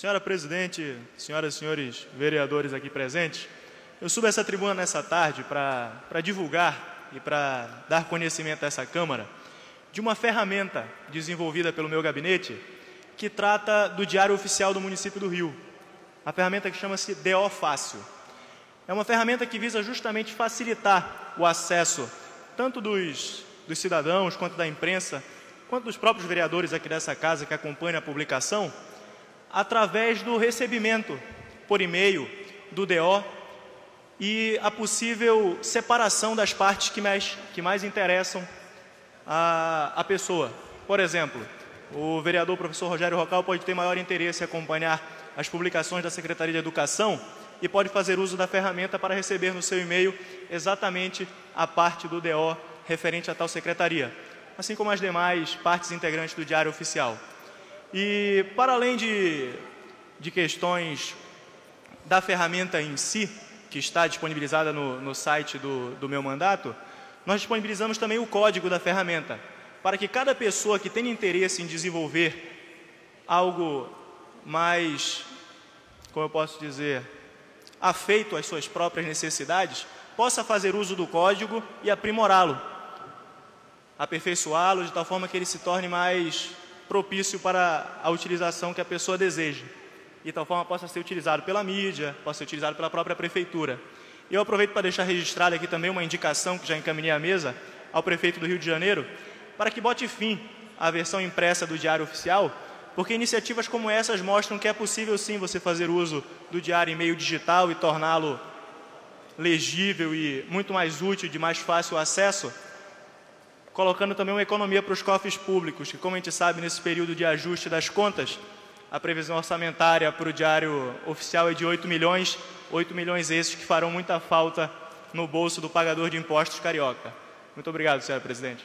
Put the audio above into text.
Senhora presidente, senhoras e senhores vereadores aqui presentes, eu subo essa tribuna nessa tarde para divulgar e para dar conhecimento a essa Câmara de uma ferramenta desenvolvida pelo meu gabinete que trata do Diário Oficial do município do Rio. A ferramenta que chama-se DO Fácil. É uma ferramenta que visa justamente facilitar o acesso tanto dos, dos cidadãos quanto da imprensa, quanto dos próprios vereadores aqui dessa casa que acompanham a publicação, através do recebimento por e-mail do DO e a possível separação das partes que mais, que mais interessam a, a pessoa. Por exemplo, o vereador professor Rogério Rocal pode ter maior interesse em acompanhar as publicações da Secretaria de Educação e pode fazer uso da ferramenta para receber no seu e-mail exatamente a parte do DO referente a tal secretaria, assim como as demais partes integrantes do Diário Oficial. E, para além de, de questões da ferramenta em si, que está disponibilizada no, no site do, do meu mandato, nós disponibilizamos também o código da ferramenta, para que cada pessoa que tenha interesse em desenvolver algo mais, como eu posso dizer, afeito às suas próprias necessidades, possa fazer uso do código e aprimorá-lo, aperfeiçoá-lo de tal forma que ele se torne mais propício para a utilização que a pessoa deseja. De tal forma possa ser utilizado pela mídia, possa ser utilizado pela própria prefeitura. Eu aproveito para deixar registrada aqui também uma indicação que já encaminhei à mesa ao prefeito do Rio de Janeiro, para que bote fim à versão impressa do Diário Oficial, porque iniciativas como essas mostram que é possível sim você fazer uso do diário em meio digital e torná-lo legível e muito mais útil, de mais fácil acesso, colocando também uma economia para os cofres públicos, que, como a gente sabe, nesse período de ajuste das contas, a previsão orçamentária para o diário oficial é de 8 milhões, 8 milhões esses que farão muita falta no bolso do pagador de impostos carioca. Muito obrigado, senhora presidente.